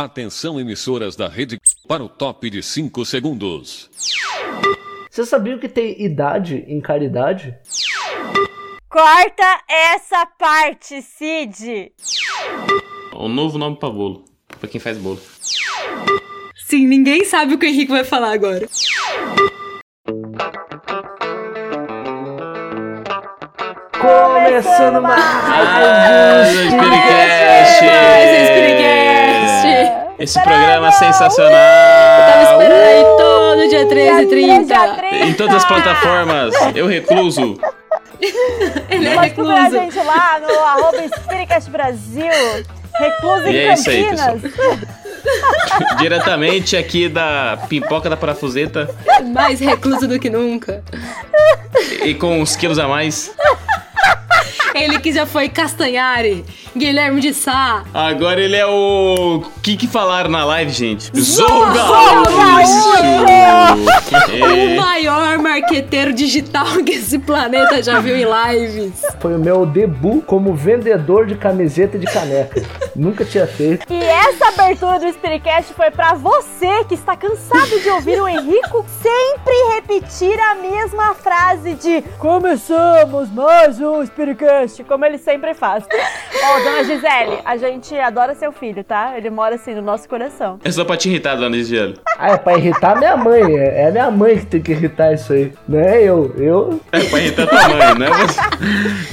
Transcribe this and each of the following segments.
Atenção, emissoras da rede, para o top de 5 segundos. Você sabia que tem idade em caridade? Corta essa parte, Cid! O novo nome pra bolo. Pra quem faz bolo. Sim, ninguém sabe o que o Henrique vai falar agora. Começando mais Mais um Spiritcast! Mais um Spiritcast! Esse programa é sensacional! Tava esperando aí todo dia 13 e 30. Dia 30. Em todas as plataformas, eu recluso. Ele é Pode procurar a recluso. gente lá no arroba Spiritcast Brasil, recluso em E é isso aí, Campinas. Diretamente aqui da Pipoca da Parafuseta Mais recluso do que nunca. e com uns quilos a mais. Ele que já foi Castanhari, Guilherme de Sá. Agora ele é o. O que, que falaram na live, gente? Zorro Zorro O É. maior marqueteiro digital que esse planeta já viu em lives. Foi o meu debut como vendedor de camiseta e de caneca. Nunca tinha feito. E essa abertura do Spiritcast foi pra você que está cansado de ouvir o Henrico sempre repetir a mesma frase de Começamos mais um Spiritcast, como ele sempre faz. Ó, dona Gisele, a gente adora seu filho, tá? Ele mora assim no nosso coração. É só pra te irritar, dona Gisele. Ah, é pra irritar minha mãe. É é a minha mãe que tem que irritar isso aí. Não é eu. Eu. É pra irritar tua mãe, não é você.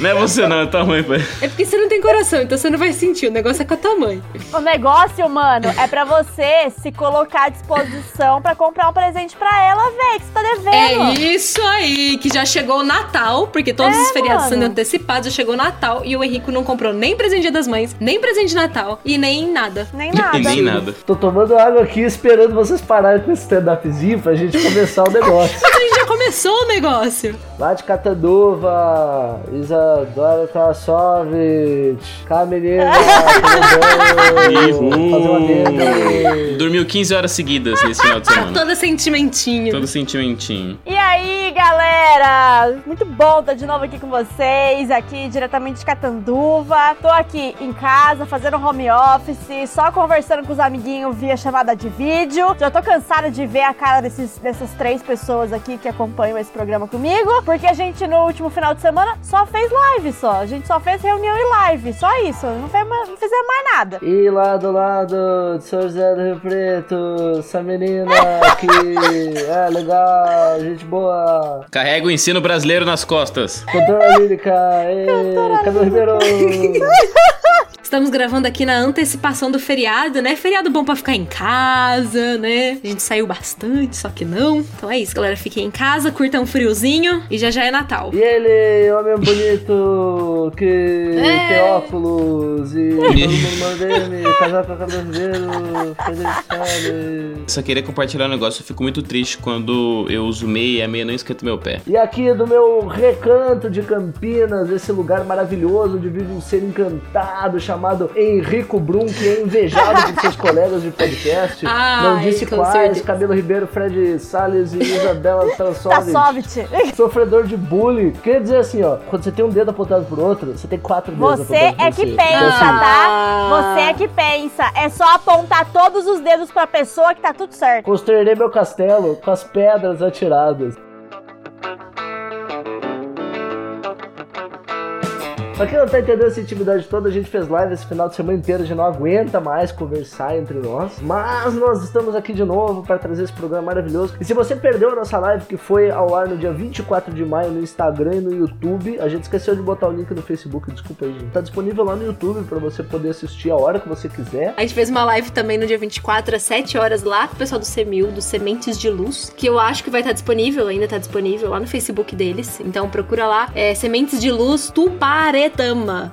Não é você, não, é tua mãe, pai. É porque você não tem coração, então você não vai sentir. O negócio é com a tua mãe. O negócio, mano, é pra você se colocar à disposição pra comprar um presente pra ela, véi, que você tá devendo. É isso aí, que já chegou o Natal, porque todos É, os feriados mano. sendo antecipados, já chegou o Natal e o Henrico não comprou nem presente das Mães, nem presente de Natal e nem nada. Nem nada. E nem nada. Tô tomando água aqui esperando vocês pararem com esse stand-upzinho pra gente começar o negócio. Mas a gente já começou o negócio. Lá de Catanduva, Isadora Krasovich, Caminina, Uhul. fazer uma dentro. Dormiu 15 horas seguidas nesse final de semana. Todo sentimentinho. Todo sentimentinho. E aí, galera? Muito bom estar de novo aqui com vocês, aqui diretamente de Catanduva. Tô aqui em casa, fazendo home office, só conversando com os amiguinhos via chamada de vídeo. Já tô cansada de ver a cara desses, dessas três pessoas aqui que acompanham esse programa comigo, porque a gente no último final de semana só fez live só. A gente só fez reunião e live, só isso. Não, fez, não fizemos mais nada. E lá do lado de São José do Rio Preto, essa menina que é legal, gente boa. Carrega o ensino brasileiro nas costas. Cantora lírica, e Camilo Ribeiro. Estamos gravando aqui na antecipação do feriado, né? Feriado bom pra ficar em casa, né? A gente saiu bastante, só que não. Então é isso, galera. Fiquem em casa, curtam um friozinho e já já é Natal. E ele, homem bonito, que É. tem óculos e todo mundo casar com a Ribeiro, Felicidade. Só queria compartilhar um negócio. Eu fico muito triste quando eu uso meia e a meia não esquenta meu pé. E aqui do meu recanto de Campinas, esse lugar maravilhoso onde vive um ser encantado chamado Henrico Brum, que é invejado por seus colegas de podcast. Ai, Não disse com quais, certeza. Camilo Ribeiro, Fred Salles e Isabela Tá Tassovich. soft. Sofredor de bullying. Quer dizer assim, ó, quando você tem um dedo apontado por outro, você tem quatro dedos Você é que você. pensa, Então, assim, tá? Você é que pensa. É só apontar todos os dedos pra pessoa que tá tudo certo. Construirei meu castelo com as pedras atiradas. Pra quem não tá entendendo essa intimidade toda, a gente fez live esse final de semana inteiro, a gente não aguenta mais conversar entre nós. Mas nós estamos aqui de novo para trazer esse programa maravilhoso. E se você perdeu a nossa live, que foi ao ar no dia 24 de maio no Instagram e no YouTube, a gente esqueceu de botar o link no Facebook, desculpa aí, gente. Tá disponível lá no YouTube para você poder assistir a hora que você quiser. A gente fez uma live também no dia 24, às 7 horas, lá com o pessoal do CMU, do Sementes de Luz, que eu acho que vai estar disponível, ainda tá disponível lá no Facebook deles. Então procura lá, é Sementes de Luz Tuparetama.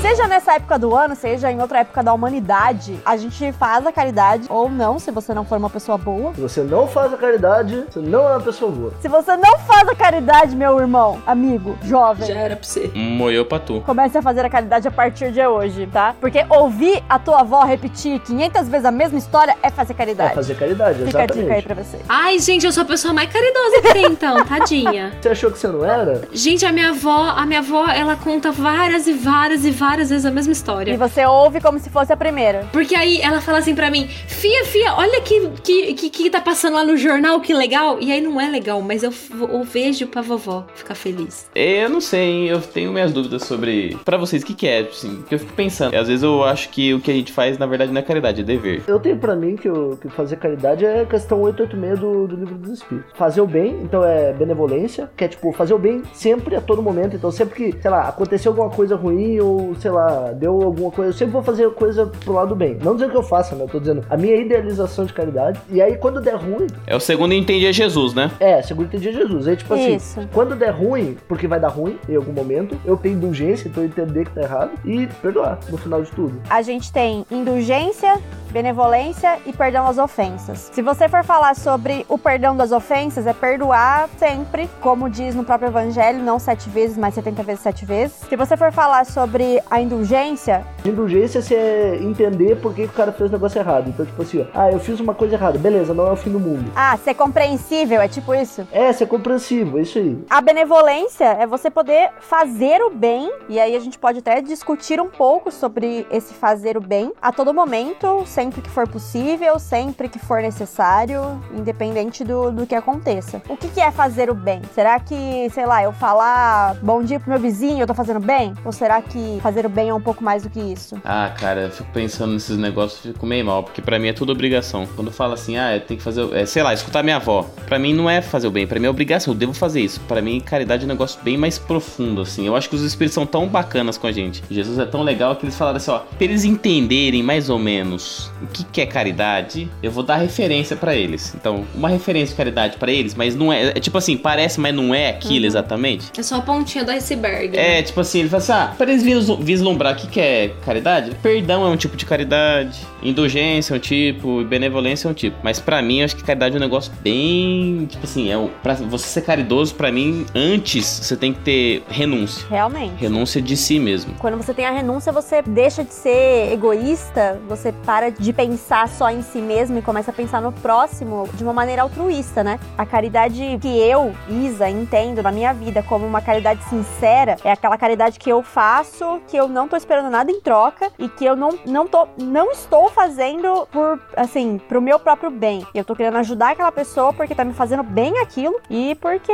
Seja nessa época do ano, seja em outra época da humanidade, a gente faz a caridade ou não, se você não for uma pessoa boa. Se você não faz a caridade, você não é uma pessoa boa. Se você não faz a caridade, meu irmão, amigo, jovem, Já era pra você. Moeu pra tu. comece a fazer a caridade a partir de hoje, tá? Porque ouvir a tua avó repetir 500 vezes a mesma história é fazer É caridade. fazer caridade, Fica a dica aí exatamente. pra você. Ai, gente, eu sou a pessoa mais caridosa que tem, então, tadinha. Você achou que você não era? Gente, a minha avó, a minha avó, ela conta várias e várias e várias várias vezes a mesma história. E você ouve como se fosse a primeira. Porque aí ela fala assim pra mim, Fia, Fia, olha que, que, que, que tá passando lá no jornal, que legal. E aí não é legal, mas eu, eu vejo pra vovó ficar feliz. Eu não sei, hein? eu tenho minhas dúvidas sobre. Pra vocês, o que, que é? Assim, porque eu fico pensando. Às vezes eu acho que o que a gente faz, na verdade, não é caridade, é dever. Eu tenho pra mim que, o- que fazer caridade é questão 886 do, do livro dos Espíritos. Fazer o bem, então é benevolência, que é tipo fazer o bem sempre, a todo momento. Então sempre que, sei lá, aconteceu alguma coisa ruim ou, sei lá, deu alguma coisa, eu sempre vou fazer coisa pro lado do bem. Não dizendo que eu faça, né? Eu tô dizendo a minha idealização de caridade. E aí quando der ruim, É o segundo entendi é Jesus, né? é, segundo entendi é Jesus. Aí tipo assim, Isso. quando der ruim, porque vai dar ruim em algum momento, eu tenho indulgência, então eu entender que tá errado e perdoar no final de tudo. A gente tem indulgência, benevolência e perdão às ofensas. Se você for falar sobre o perdão das ofensas, é perdoar sempre, como diz no próprio evangelho, não sete vezes, mas 70 vezes sete vezes. Se você for falar sobre a indulgência, Indulgência é entender por que, o cara fez o negócio errado. Então, tipo assim, ó, ah, eu fiz uma coisa errada, beleza, não é o fim do mundo. ah, ser compreensível, é tipo isso. É, ser compreensivo, é isso aí. A benevolência é você poder fazer o bem, e aí a gente pode até discutir um pouco sobre esse fazer o bem a todo momento, sempre que for possível, sempre que for necessário, independente do, do que aconteça. O que, que é fazer o bem? Será que, sei lá, eu falar bom dia pro meu vizinho, eu tô fazendo bem? Ou será que fazer o bem é um pouco mais do que isso? Ah, cara, eu fico pensando nesses negócios, fico meio mal, porque pra mim é tudo obrigação. Quando fala assim, ah, eu tenho que fazer, é, sei lá, escutar minha avó. Pra mim não é fazer o bem, pra mim é obrigação, eu devo fazer isso. Pra mim, caridade é um negócio bem mais profundo, assim. Eu acho que os espíritos são tão bacanas com a gente. Jesus é tão legal que eles falaram assim, ó, pra eles entenderem mais ou menos o que, que é caridade, eu vou dar referência pra eles. Então, uma referência de caridade pra eles, mas não é, é tipo assim, parece, mas não é aquilo exatamente. É só a pontinha do iceberg. É, tipo assim, ele fala assim, ah, pra eles vislu- vislumbrar o que, que é caridade, perdão é um tipo de caridade, indulgência é um tipo, benevolência é um tipo. Mas pra mim, eu acho que caridade é um negócio bem, tipo assim, é um, pra você ser caridoso, pra mim, antes você tem que ter renúncia. Realmente. Renúncia de si mesmo. Quando você tem a renúncia, você deixa de ser egoísta, você para de pensar só em si mesmo e começa a pensar no próximo de uma maneira altruísta, né? A caridade que eu, Isa, entendo na minha vida como uma caridade sincera é aquela caridade que eu faço, que eu não tô esperando nada em troca e que eu não, não, tô, não estou fazendo por, assim, pro meu próprio bem. Eu tô querendo ajudar aquela pessoa porque tá me fazendo bem aquilo e porque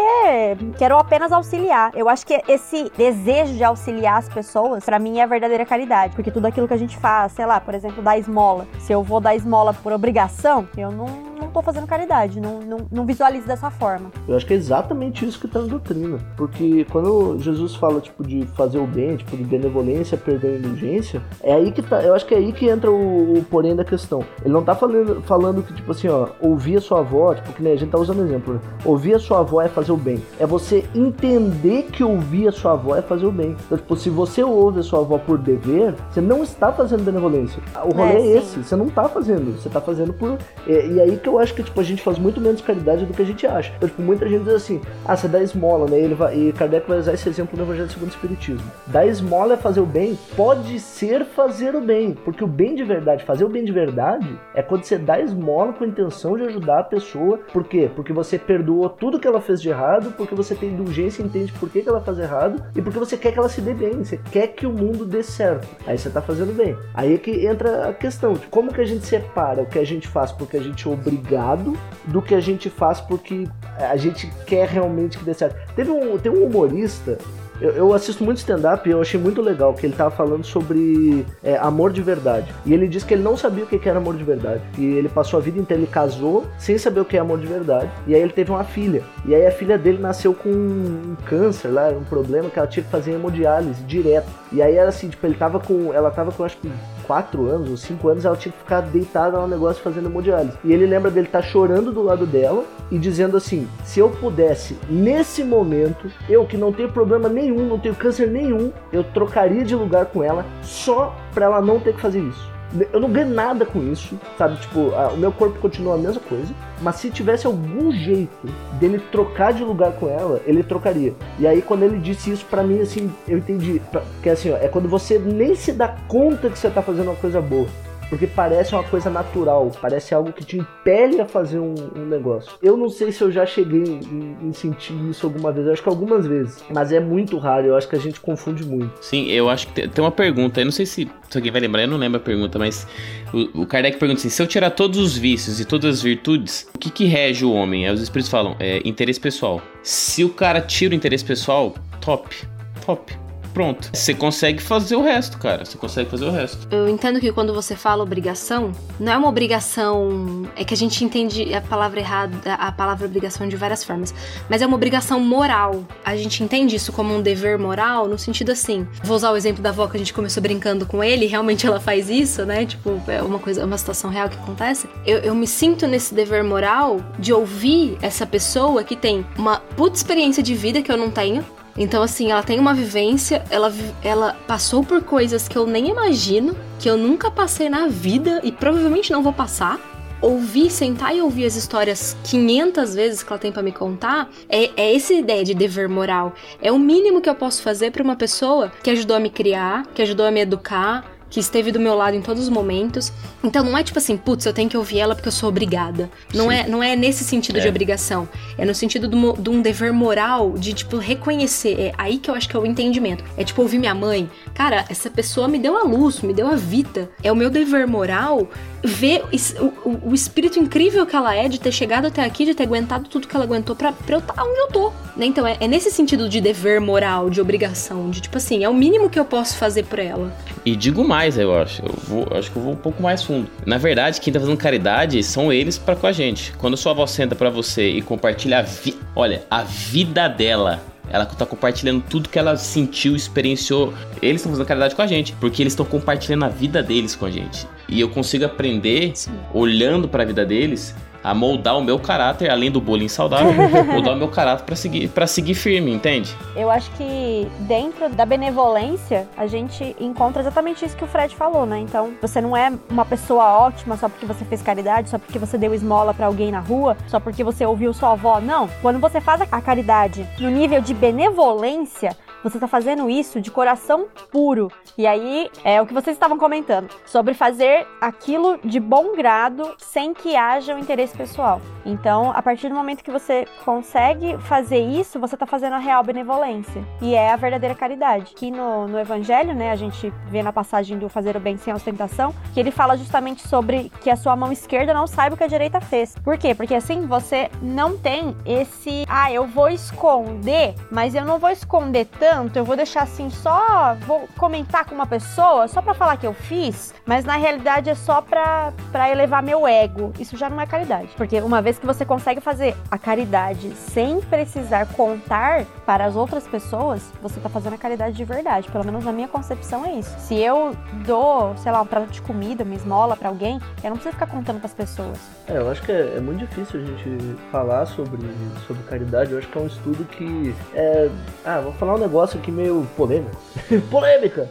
quero apenas auxiliar. Eu acho que esse desejo de auxiliar as pessoas, pra mim, é a verdadeira caridade. Porque tudo aquilo que a gente faz, sei lá, por exemplo, dar esmola. Se eu vou dar esmola por obrigação, eu não, não tô fazendo caridade. Não, não, não visualizo dessa forma. Eu acho que é exatamente isso que tá na doutrina. Porque quando Jesus fala, tipo, de fazer o bem, tipo, de benevolência, perdão e indulgência, é aí que tá. Eu acho que é aí que entra o, o porém da questão. Ele não tá falando, falando que, tipo assim, ó, ouvir a sua avó, tipo, que nem a gente tá usando exemplo, né? Ouvir a sua avó é fazer o bem. É você entender que ouvir a sua avó é fazer o bem. Então, tipo, se você ouve a sua avó por dever, você não está fazendo benevolência. O rolê É, é, esse. Você não tá fazendo. Você tá fazendo por. E, e aí que eu acho que, tipo, a gente faz muito menos caridade do que a gente acha. Então, tipo, muita gente diz assim, ah, você dá esmola, né? Ele vai, e Kardec vai usar esse exemplo no Evangelho segundo o Espiritismo. Dar esmola é fazer o bem, pode ser fazer o bem. Porque o bem de verdade, fazer o bem de verdade, é quando você dá esmola com a intenção de ajudar a pessoa. Por quê? Porque você perdoou tudo que ela fez de errado, porque você tem indulgência e entende por que, que ela faz errado, e porque você quer que ela se dê bem, você quer que o mundo dê certo. Aí você tá fazendo bem. Aí é que entra a questão de como que a gente separa o que a gente faz porque a gente é do que a gente faz porque a gente quer realmente que dê certo. Teve um, tem um humorista eu, eu assisto muito stand-up e eu achei muito legal que ele tava falando sobre é, amor de verdade. E ele disse que ele não sabia o que que era amor de verdade. E ele passou a vida inteira, ele casou sem saber o que é amor de verdade. E aí ele teve uma filha. E aí a filha dele nasceu com um câncer lá, um problema que ela tinha que fazer hemodiálise direto. E aí era assim, tipo, ele tava com. Ela tava com acho que 4 anos ou 5 anos, ela tinha que ficar deitada no negócio fazendo hemodiálise. E ele lembra dele estar chorando do lado dela e dizendo assim: se eu pudesse, nesse momento, eu que não tenho problema nenhum, não tenho câncer nenhum, eu trocaria de lugar com ela só pra ela não ter que fazer isso. Eu não ganho nada com isso, sabe? Tipo, a- o meu corpo continua a mesma coisa, mas se tivesse algum jeito dele trocar de lugar com ela, ele trocaria. E aí, quando ele disse isso pra mim, assim, eu entendi. pra- Que assim, ó, é quando você nem se dá conta que você tá fazendo uma coisa boa. Porque parece uma coisa natural, parece algo que te impele a fazer um, um negócio. Eu não sei se eu já cheguei em, em, sentir isso alguma vez, eu acho que algumas vezes, mas é muito raro, eu acho que a gente confunde muito. Sim, eu acho que tem uma pergunta, eu não sei se, se alguém vai lembrar, eu não lembro a pergunta, mas o, o Kardec pergunta assim: se eu tirar todos os vícios e todas as virtudes, o que, que rege o homem? Aí os espíritos falam: é interesse pessoal. Se o cara tira o interesse pessoal, top, top pronto. Você consegue fazer o resto, cara. Você consegue fazer o resto. Eu entendo que quando você fala obrigação, não é uma obrigação. É que a gente entende a palavra errada, a palavra obrigação de várias formas. Mas é uma obrigação moral. A gente entende isso como um dever moral no sentido assim. Vou usar o exemplo da avó que a gente começou brincando com ele. Realmente ela faz isso, né? Tipo, é uma coisa, uma situação real que acontece. Eu, eu me sinto nesse dever moral de ouvir essa pessoa que tem uma puta experiência de vida que eu não tenho então, assim, ela tem uma vivência, ela, ela passou por coisas que eu nem imagino, que eu nunca passei na vida e provavelmente não vou passar. Ouvir, sentar e ouvir as histórias 500 vezes que ela tem para me contar, é, é essa ideia de dever moral. É o mínimo que eu posso fazer para uma pessoa que ajudou a me criar, que ajudou a me educar, que esteve do meu lado em todos os momentos. Então não é tipo assim, putz, eu tenho que ouvir ela porque eu sou obrigada. Não é, não é nesse sentido é. de obrigação. É no sentido de um dever moral de, tipo, reconhecer. É aí que eu acho que é o entendimento. É tipo ouvir minha mãe. Cara, essa pessoa me deu a luz, me deu a vida. É o meu dever moral ver o, o, o espírito incrível que ela é de ter chegado até aqui, de ter aguentado tudo que ela aguentou pra, pra eu estar tá onde eu tô. Né? Então é, é nesse sentido de dever moral, de obrigação, de tipo assim, é o mínimo que eu posso fazer por ela. E digo mais, eu acho. Eu vou, acho que eu vou um pouco mais fundo. Na verdade, quem tá fazendo caridade são eles para com a gente. Quando sua avó senta para você e compartilha a vi olha, a vida dela ela tá compartilhando tudo que ela sentiu, experienciou. Eles estão fazendo caridade com a gente, porque eles estão compartilhando a vida deles com a gente. E eu consigo aprender, Sim. olhando para a vida deles, a moldar o meu caráter, além do bullying saudável, moldar o meu caráter para seguir, para seguir firme, entende? Eu acho que dentro da benevolência, a gente encontra exatamente isso que o Fred falou, né? Então, você não é uma pessoa ótima só porque você fez caridade, só porque você deu esmola para alguém na rua, só porque você ouviu sua avó. Não. Quando você faz a caridade no nível de benevolência, você está fazendo isso de coração puro. E aí é o que vocês estavam comentando sobre fazer aquilo de bom grado sem que haja um interesse pessoal. Então, a partir do momento que você consegue fazer isso, você está fazendo a real benevolência e é a verdadeira caridade. Aqui no, no Evangelho, né, a gente vê na passagem do fazer o bem sem ostentação que ele fala justamente sobre que a sua mão esquerda não saiba o que a direita fez. Por quê? Porque assim você não tem esse, ah, eu vou esconder, mas eu não vou esconder tanto tanto, eu vou deixar assim só, vou comentar com uma pessoa só para falar que eu fiz, mas na realidade é só pra elevar meu ego. Isso já não é caridade. Porque uma vez que você consegue fazer a caridade sem precisar contar para as outras pessoas, você tá fazendo a caridade de verdade. Pelo menos na minha concepção é isso. Se eu dou, sei lá, um prato de comida, uma esmola para alguém, eu não preciso ficar contando para as pessoas. É, eu acho que é, é, muito difícil a gente falar sobre, sobre caridade. Eu acho que é um estudo que é. Ah, vou falar um negócio negócio aqui meio polêmico. Polêmica!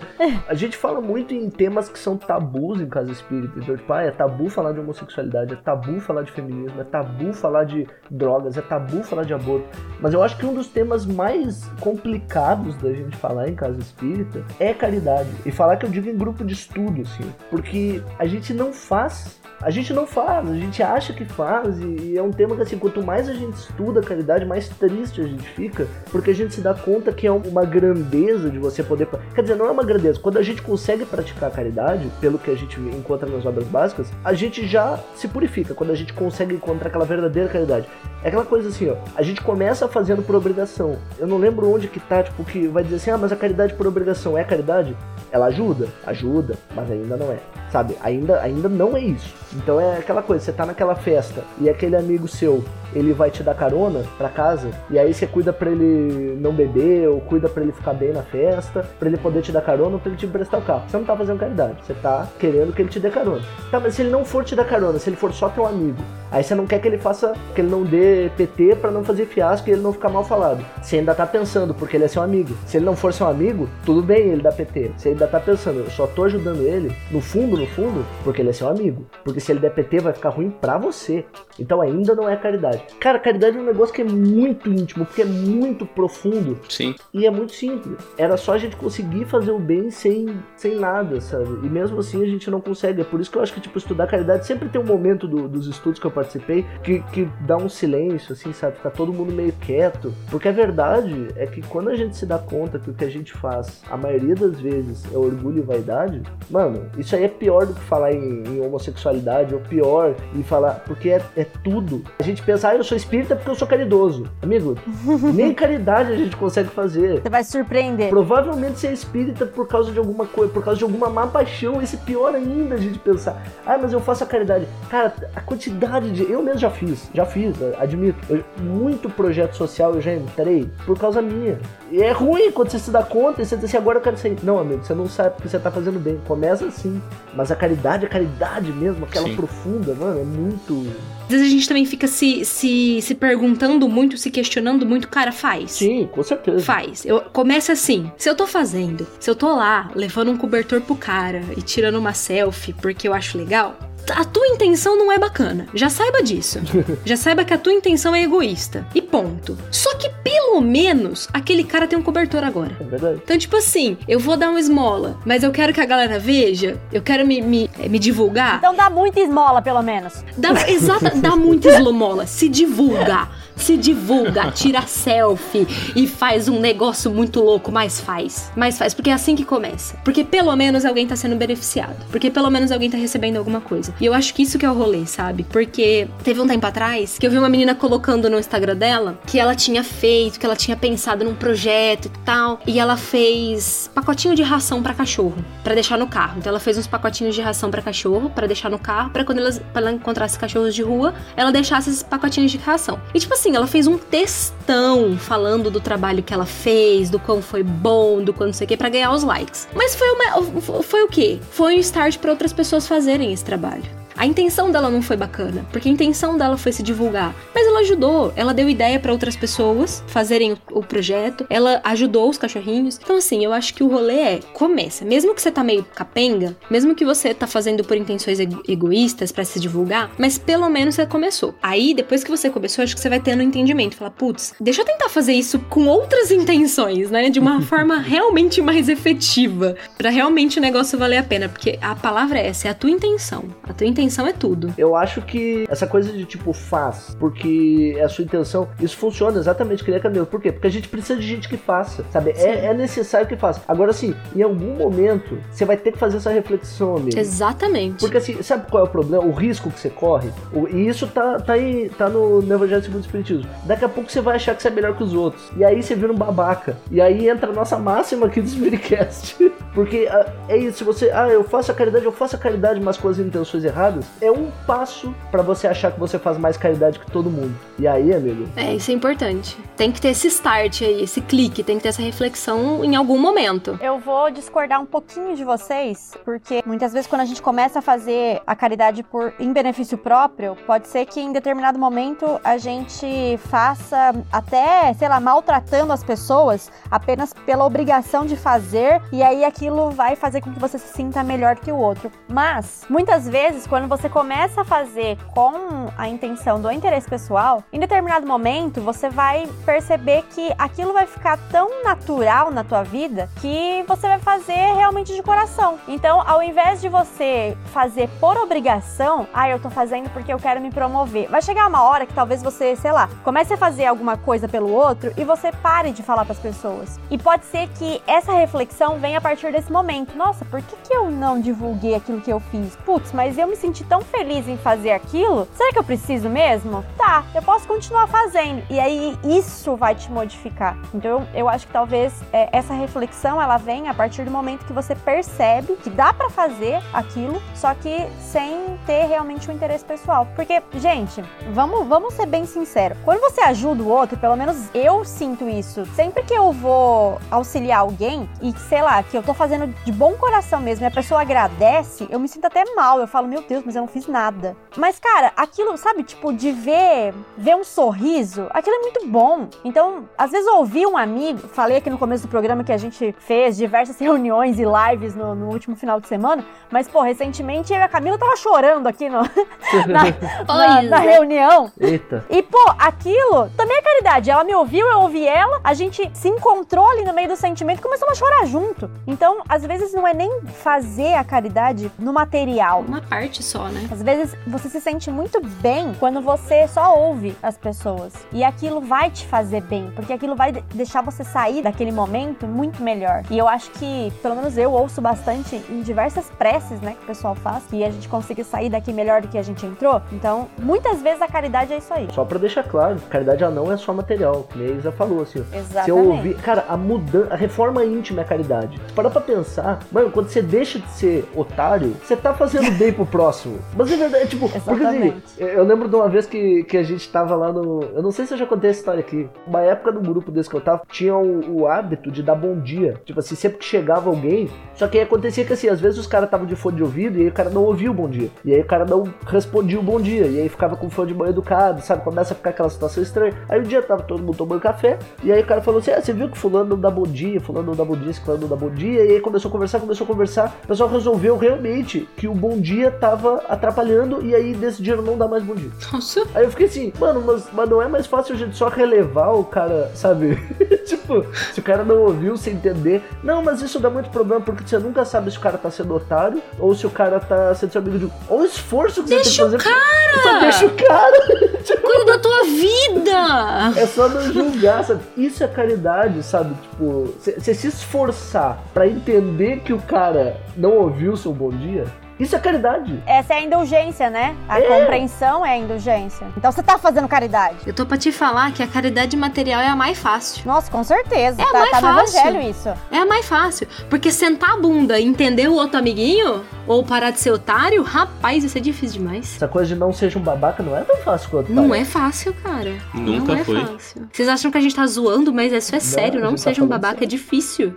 A gente fala muito em temas que são tabus em casa espírita. Então, tipo, ah, é tabu falar de homossexualidade, é tabu falar de feminismo, é tabu falar de drogas, é tabu falar de aborto. Mas eu acho que um dos temas mais complicados da gente falar em casa espírita é caridade. E falar que eu digo em grupo de estudo, assim. Porque a gente não faz a gente não faz, a gente acha que faz, e é um tema que assim, quanto mais a gente estuda a caridade, mais triste a gente fica, porque a gente se dá conta que é uma grandeza de você poder. Quer dizer, não é uma grandeza, quando a gente consegue praticar a caridade, pelo que a gente encontra nas obras básicas, a gente já se purifica, quando a gente consegue encontrar aquela verdadeira caridade. É aquela coisa assim, ó, a gente começa fazendo por obrigação. Eu não lembro onde que tá, tipo, que vai dizer assim, ah, mas a caridade por obrigação é caridade? Ela ajuda? Ajuda, mas ainda não é. Sabe? Ainda, ainda não é isso. Então é aquela coisa, você tá naquela festa e aquele amigo seu, ele vai te dar carona pra casa, e aí você cuida pra ele não beber, ou cuida pra ele ficar bem na festa, pra ele poder te dar carona, ou pra ele te emprestar o carro. Você não tá fazendo caridade, você tá querendo que ele te dê carona. Tá, mas se ele não for te dar carona, se ele for só teu amigo, aí você não quer que ele faça, que ele não dê PT pra não fazer fiasco e ele não ficar mal falado. Você ainda tá pensando, porque ele é seu amigo. Se ele não for seu amigo, tudo bem ele dá PT. Você ainda tá pensando, eu só tô ajudando ele, no fundo, no fundo, porque ele é seu amigo. Porque se ele der PT, vai ficar ruim pra você. Então ainda não é caridade. Cara, caridade é um negócio que é muito íntimo, porque é muito profundo. Sim. E é muito simples. Era só a gente conseguir fazer o bem sem, sem nada, sabe? E mesmo assim a gente não consegue. É por isso que eu acho que, tipo, estudar caridade sempre tem um momento do, dos estudos que eu participei que, que dá um silêncio, assim, sabe? Fica todo mundo meio quieto. Porque a verdade é que quando a gente se dá conta que o que a gente faz, a maioria das vezes, é orgulho e vaidade, mano, isso aí é pior do que falar em, em homossexualidade, ou pior em falar. Porque é, é tudo. A gente pensa, ah, eu sou espírita porque eu sou caridoso. Amigo, nem caridade a gente consegue fazer. Você vai se surpreender. Provavelmente você é espírita por causa de alguma coisa, por causa de alguma má paixão. Esse pior ainda a gente pensar. Ah, mas eu faço a caridade. Cara, a quantidade de. Eu mesmo já fiz, já fiz, admito. Eu, muito projeto social eu já entrei por causa minha. E é ruim quando você se dá conta e você diz assim, agora eu quero sair. Não, amigo, você não sabe porque você tá fazendo bem. Começa assim. Mas a caridade, a caridade mesmo, aquela Sim. profunda, mano, é muito. Às vezes a gente também fica se, se, se perguntando muito, se questionando muito, cara, faz. Sim, com certeza. Faz. Eu começa assim. Se eu tô fazendo, se eu tô lá levando um cobertor pro cara e tirando uma selfie porque eu acho legal, a tua intenção não é bacana. Já saiba disso. Já saiba que a tua intenção é egoísta. E ponto. Só que pelo menos aquele cara tem um cobertor agora. É verdade. Então, tipo assim, eu vou dar uma esmola, mas eu quero que a galera veja, eu quero me, me, eh, me divulgar. Então dá muita esmola, pelo menos. Dá, exata, dá muito eslomola. Se divulga. Se divulga, tira selfie e faz um negócio muito louco, mas faz. Mas faz, porque é assim que começa. Porque pelo menos alguém tá sendo beneficiado. Porque pelo menos alguém tá recebendo alguma coisa. E eu acho que isso que é o rolê, sabe? Porque teve um tempo atrás que eu vi uma menina colocando no Instagram dela que ela tinha feito, que ela tinha pensado num projeto e tal. E ela fez pacotinho de ração pra cachorro, pra deixar no carro. Então ela fez uns pacotinhos de ração pra cachorro, pra deixar no carro, pra quando elas, pra ela encontrasse cachorros de rua, ela deixasse esses pacotinhos de ração. E tipo assim, ela fez um textão falando do trabalho que ela fez, do quão foi bom, do quanto sei o que, pra ganhar os likes. Mas foi, uma, foi o quê? Foi um start pra outras pessoas fazerem esse trabalho. A intenção dela não foi bacana, porque a intenção dela foi se divulgar. Mas ela ajudou, ela deu ideia pra outras pessoas fazerem o, projeto, ela ajudou os cachorrinhos. Então, assim, eu acho que o rolê é: começa. Mesmo que você tá meio capenga, mesmo que você tá fazendo por intenções ego- egoístas pra se divulgar, mas pelo menos você começou. Aí, depois que você começou, acho que você vai tendo um entendimento. Falar, putz, deixa eu tentar fazer isso com outras intenções, né? De uma forma realmente mais efetiva. Pra realmente o negócio valer a pena. Porque a palavra é essa, é a tua intenção. A tua intenção é tudo. Eu acho que essa coisa de tipo faz, porque é a sua intenção, isso funciona exatamente que nem a Camila. Por quê? Porque a gente precisa de gente que faça, sabe? É, é necessário que faça. Agora, assim, em algum momento, você vai ter que fazer essa reflexão, amigo. Exatamente. Porque assim, sabe qual é o problema? O risco que você corre? O- e isso tá, tá aí, tá no, no Evangelho segundo o Espiritismo. Daqui a pouco você vai achar que você é melhor que os outros. E aí você vira um babaca. E aí entra a nossa máxima aqui do Spiritcast. Porque ah, é isso, se você, ah, eu faço a caridade, eu faço a caridade, mas com as intenções erradas, é um passo pra você achar que você faz mais caridade que todo mundo. E aí, amigo, É, isso é importante. Tem que ter esse start aí, esse clique, tem que ter essa reflexão em algum momento. Eu vou discordar um pouquinho de vocês, porque muitas vezes quando a gente começa a fazer a caridade por em benefício próprio, pode ser que em determinado momento a gente faça até, sei lá, maltratando as pessoas apenas pela obrigação de fazer, e aí aquilo vai fazer com que você se sinta melhor que o outro. Mas muitas vezes quando você começa a fazer com a intenção do interesse pessoal, em determinado momento você vai perceber que aquilo vai ficar tão natural na tua vida que você vai fazer realmente de coração. Então, ao invés de você fazer por obrigação, ah, eu tô fazendo porque eu quero me promover. Vai chegar uma hora que talvez você, sei lá, comece a fazer alguma coisa pelo outro e você pare de falar pras pessoas. E pode ser que essa reflexão venha a partir desse momento. Nossa, por que, que eu não divulguei aquilo que eu fiz? Putz, mas eu me senti tão feliz em fazer aquilo. Será que eu preciso mesmo? Tá, eu posso continuar fazendo. E aí isso vai te modificar. Então eu, acho que talvez é, essa reflexão ela vem a partir do momento que você percebe que dá pra fazer aquilo, só que sem ter realmente um interesse pessoal. Porque, gente, vamos, vamos ser bem sinceros. Quando você ajuda o outro, pelo menos eu sinto isso. Sempre que eu vou auxiliar alguém e sei lá, que eu tô fazendo fazendo de bom coração mesmo e a pessoa agradece, eu me sinto até mal. Eu falo, meu Deus, mas eu não fiz nada. Mas, cara, aquilo, sabe, tipo, de ver, ver um sorriso, aquilo é muito bom. Então, às vezes eu ouvi um amigo, falei aqui no começo do programa que a gente fez diversas reuniões e lives no, no último final de semana, mas, pô, recentemente eu e a Camila tava chorando aqui no, na, na, na reunião. Eita. E, pô, aquilo também é caridade. Ela me ouviu, eu ouvi ela, a gente se encontrou ali no meio do sentimento e começamos a chorar junto. Então, às vezes, não é nem fazer a caridade no material. Uma parte só, né? Às vezes você se sente muito bem quando você só ouve as pessoas. E aquilo vai te fazer bem, porque aquilo vai de- deixar você sair daquele momento muito melhor. E eu acho que, pelo menos eu ouço bastante em diversas preces, né, que o pessoal faz, que a gente consiga sair daqui melhor do que a gente entrou. Então, muitas vezes a caridade é isso aí. Só pra deixar claro, caridade ela não é só material, que a Isa falou, assim. Exatamente. Se eu ouvir. Cara, a mudança. A reforma íntima é caridade. Para pra pensar, mano, quando você deixa de ser otário, você tá fazendo bem pro próximo. Mas é verdade, tipo, porque assim, Exatamente. eu lembro de uma vez que, que a gente tava lá no. Eu não sei se eu já contei essa história aqui. Uma época do grupo desse que eu tava, tinha o, o hábito de dar bom dia. Tipo assim, sempre que chegava alguém. Só que aí acontecia que assim, às vezes os caras estavam de fone de ouvido e aí o cara não ouvia o bom dia. E aí o cara não respondia o bom dia. E aí ficava com fone de mal educado, sabe? Começa a ficar aquela situação estranha. Aí um dia tava todo mundo tomando café. E aí o cara falou assim: Ah, você viu que fulano não dá bom dia, fulano não dá bom dia, esse fulano não dá bom dia. Aí começou a conversar, começou a conversar. O pessoal resolveu realmente que o bom dia tava atrapalhando. E aí decidiram não dar mais bom dia. Nossa. Aí eu fiquei assim, mano, mas, mas não é mais fácil a gente só relevar o cara, sabe? tipo, se o cara não ouviu, sem entender. Não, mas isso dá muito problema, porque você nunca sabe se o cara tá sendo otário ou se o cara tá sendo seu amigo de. Olha o esforço que Deixa você tem o que fazer. cara! Só deixa o cara! Cuida da tua vida! É só não julgar, sabe? Isso é caridade, sabe? Tipo, você se esforçar pra entender que o cara não ouviu o seu bom dia, isso é caridade. Essa é a indulgência, né? A É. compreensão é a indulgência. Então você tá fazendo caridade. Eu tô pra te falar que a caridade material é a mais fácil. Nossa, com certeza. É a tá, mais tá no fácil. evangelho isso. É a mais fácil. Porque sentar a bunda e entender o outro amiguinho, ou parar de ser otário, rapaz, isso é difícil demais. Essa coisa de não seja um babaca não é tão fácil quanto Não é fácil, cara. Nunca não é foi. fácil. Vocês acham que a gente tá zoando, mas isso é sério. a Não tá seja um falando babaca, é sério. difícil.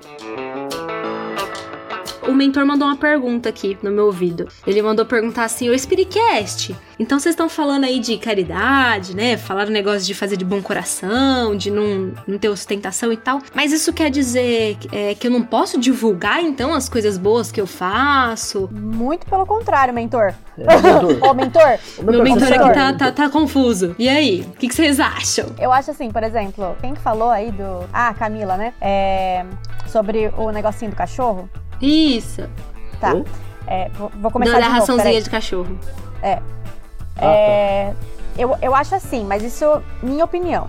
O mentor mandou uma pergunta aqui no meu ouvido. Ele mandou perguntar assim: Ô Spiritcast, então vocês estão falando aí de caridade, né? Falaram negócio de fazer de bom coração, de não, não ter ostentação e tal. Mas isso quer dizer é, que eu não posso divulgar então as coisas boas que eu faço? Muito pelo contrário, mentor. É. Ô, mentor, Meu mentor você aqui tá, tá, tá confuso. E aí? O que, que vocês acham? eu acho assim, por exemplo, quem que falou aí do. Ah, Camila, né? É, sobre o negocinho do cachorro. Isso. Tá. Oi? É, vou, vou começar da de novo, raçãozinha peraí. de cachorro. Ah, É, eu, eu acho assim, mas isso é minha opinião.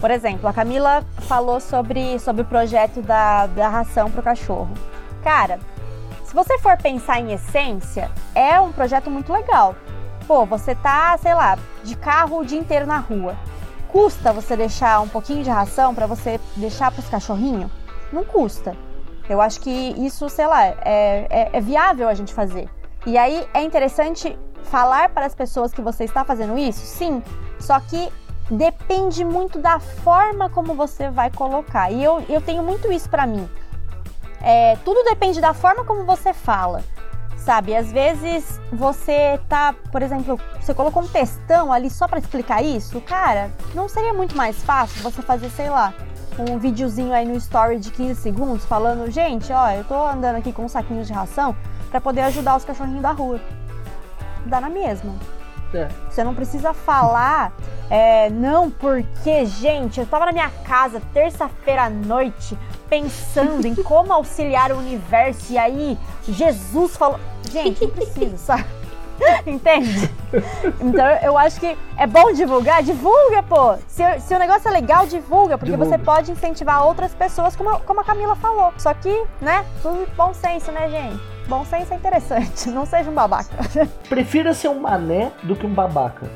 Por exemplo, a Camila falou sobre, sobre o projeto da, da ração pro cachorro. Cara, se você for pensar em essência, é um projeto muito legal. Pô, você tá, sei lá, de carro o dia inteiro na rua. Custa você deixar um pouquinho de ração pra você deixar pros cachorrinhos? Não custa. Eu acho que isso, sei lá, é, é, é viável a gente fazer. E aí é interessante falar para as pessoas que você está fazendo isso? Sim. Só que depende muito da forma como você vai colocar. E eu, eu tenho muito isso para mim. É, tudo depende da forma como você fala. Sabe, às vezes você tá, por exemplo, você colocou um textão ali só para explicar isso, cara, não seria muito mais fácil você fazer, sei lá, um videozinho aí no story de 15 segundos falando, gente, ó, eu tô andando aqui com um saquinho de ração para poder ajudar os cachorrinhos da rua. Dá na mesma. É. Você não precisa falar, é, não, porque, gente, eu tava na minha casa terça-feira à noite pensando em como auxiliar o universo e aí Jesus falou. Gente, não precisa, sabe? Entende? Então eu acho que é bom divulgar, divulga, pô. Se, se o negócio é legal, divulga, porque Divulga. você pode incentivar outras pessoas, como, a- como a Camila falou. Só que, né, tudo bom senso, né, gente? Bom senso é interessante, não seja um babaca. Prefira ser um mané do que um babaca.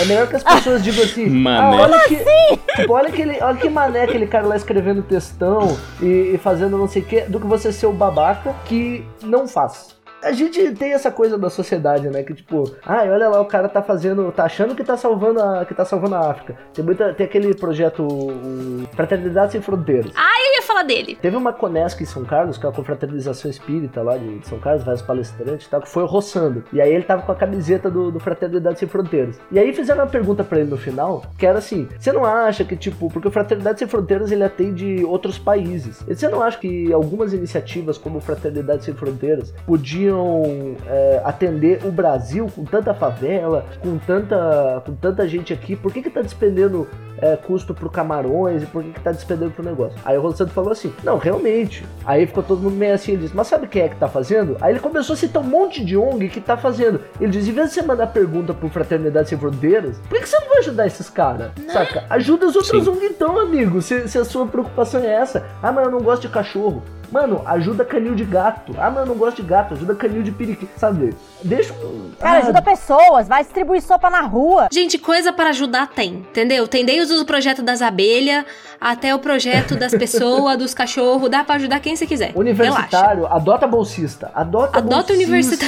É melhor que as pessoas digam assim, Mané. ah, olha que, tipo, olha, aquele, olha que mané aquele cara lá escrevendo textão e, e fazendo não sei o que, do que você ser o babaca que não faz. A gente tem essa coisa da sociedade, né? Que tipo, ai, olha lá, o cara tá fazendo, tá achando que tá salvando a, que tá salvando a África. Tem, muita, tem aquele projeto o Fraternidade Sem Fronteiras. Ah, eu ia falar dele. Teve uma Conesca em São Carlos, que é a confraternização espírita lá de São Carlos, vários palestrantes e tal, que foi roçando. E aí ele tava com a camiseta do, do Fraternidade Sem Fronteiras. E aí fizeram uma pergunta pra ele no final, que era assim: você não acha que, tipo, porque o Fraternidade Sem Fronteiras ele atende outros países. E você não acha que algumas iniciativas como Fraternidade Sem Fronteiras podiam é, atender o Brasil com tanta favela, com tanta, com tanta gente aqui? Por que que tá despendendo é, custo pro Camarões e por que que tá despendendo pro negócio? Aí o Rosando falou assim: não, realmente. Aí ficou todo mundo meio assim, ele disse, mas sabe quem é que tá fazendo? Aí ele começou a citar um monte de ONG que tá fazendo. Ele diz, em vez de você mandar pergunta pro Fraternidade Sem Fronteiras, por que, que você não vai ajudar esses caras? Saca? Ajuda os outros Sim. ONG então, amigo, se, se a sua preocupação é essa. Ah, mas eu não gosto de cachorro. Mano, ajuda canil de gato. Ah, mas eu não gosto de gato. Ajuda canil de periquito. Sabe? Deixa. Cara, ah, ajuda pessoas, vai distribuir sopa na rua. Gente, coisa para ajudar tem, entendeu? Tem desde o projeto das abelhas até o projeto das pessoas, dos cachorros. Dá pra ajudar quem você quiser. Relaxa. Universitário, adota bolsista. Adota, Adota bolsista.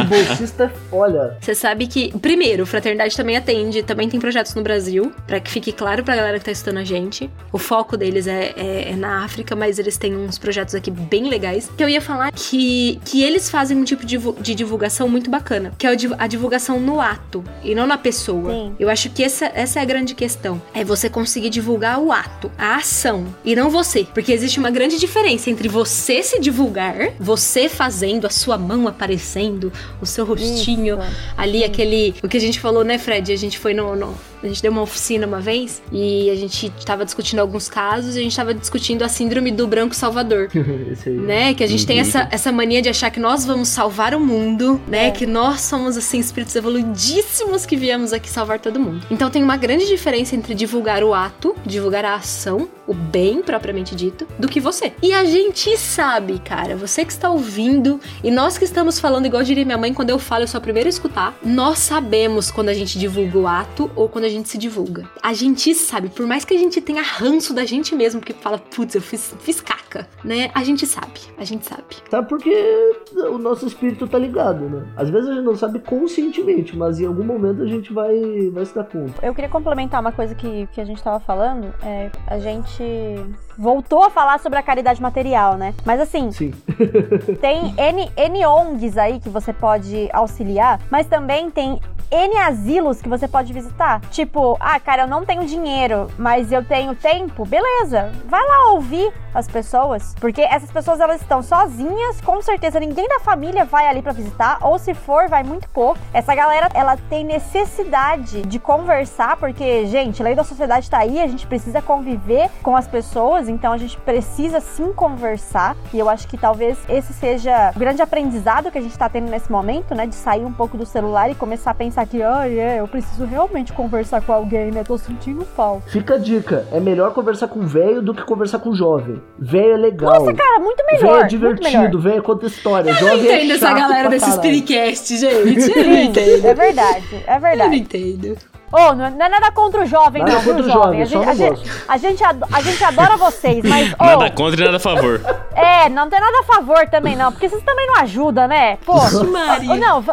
O bolsista, olha. Você sabe que, primeiro, Fraternidade também atende, também tem projetos no Brasil, pra que fique claro pra galera que tá estudando a gente. O foco deles é, é- é na África, mas eles têm uns projetos aqui bem legais. Que eu ia falar que, que eles fazem um tipo de, de divulgação muito bacana, que é a divulgação no ato e não na pessoa. Sim. Eu acho que essa, essa é a grande questão. É você conseguir divulgar o ato, a ação, e não você. Porque existe uma grande diferença entre você se divulgar, você fazendo, a sua mão aparecendo, o seu rostinho Isso. ali, aquele. O que a gente falou, né, Fred? A gente foi no. no- a gente deu uma oficina uma vez e a gente tava discutindo alguns casos e a gente tava discutindo a síndrome do branco salvador. Aí. Né? Que a gente tem Uhum. essa, essa mania de achar que nós vamos salvar o mundo, né? Que nós somos, assim, espíritos evoluidíssimos que viemos aqui salvar todo mundo. Então tem uma grande diferença entre divulgar o ato, divulgar a ação, o bem propriamente dito, do que você. E a gente sabe, cara, você que está ouvindo e nós que estamos falando, igual diria minha mãe, quando eu falo, eu sou a primeira a escutar, nós sabemos quando a gente divulga o ato ou quando a gente se divulga. A gente sabe, por mais que a gente tenha ranço da gente mesmo, porque fala, putz, eu fiz, fiz caca, né? A gente sabe, a gente sabe. Sabe porque o nosso espírito tá ligado, né? Às vezes a gente não sabe conscientemente, mas em algum momento a gente vai, vai se dar conta. Eu queria complementar uma coisa que, que a gente tava falando. É, a gente voltou a falar sobre a caridade material, né? Mas assim, Sim. tem N, N ONGs aí que você pode auxiliar, mas também tem N asilos que você pode visitar. Tipo, ah, cara, eu não tenho dinheiro, mas eu tenho tempo. Beleza, vai lá ouvir as pessoas, porque essas pessoas elas estão sozinhas, com certeza ninguém da família vai ali pra visitar, ou se for, vai muito pouco. Essa galera, ela tem necessidade de conversar, porque, gente, a lei da sociedade tá aí, a gente precisa conviver com as pessoas, então a gente precisa sim conversar. E eu acho que talvez esse seja o grande aprendizado que a gente tá tendo nesse momento, né, de sair um pouco do celular e começar a pensar que, ai, é, eu preciso realmente conversar com alguém, né? Tô sentindo falta. Fica a dica: é melhor conversar com velho do que conversar com jovem. Velho é legal. Nossa, cara, muito velho melhor. é muito melhor. divertido, velho conta história. Eu não Jovem é entendo essa chato galera desses pericasts, gente. Eu não entendo. é verdade, é Eu não verdade. entendo. Ô, não, é- não é nada contra o jovem, Nada não, viu, contra o jovem? jovem, A gente, não a, gente, a, gente a gente adora vocês, mas, ô, Nada contra e nada a favor. é, não tem nada a favor também, não, porque vocês também não ajudam, né? Pô, Maria. ô, não,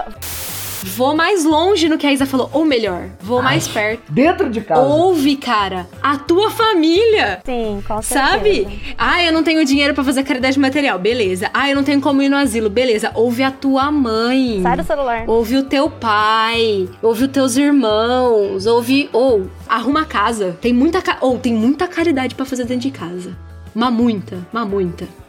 Vou mais longe no que a Isa falou, ou melhor, vou mais perto. Dentro de casa. Ouve, cara, a tua família. sim, com certeza. Sabe? Ah, eu não tenho dinheiro pra fazer caridade material, beleza. Ah, eu não tenho como ir no asilo, beleza. Ouve a tua mãe. Sai do celular. Ouve o teu pai, ouve os teus irmãos, ouve ou arruma a casa. Tem muita ou tem muita caridade pra fazer dentro de casa. Mas muita, mas muita.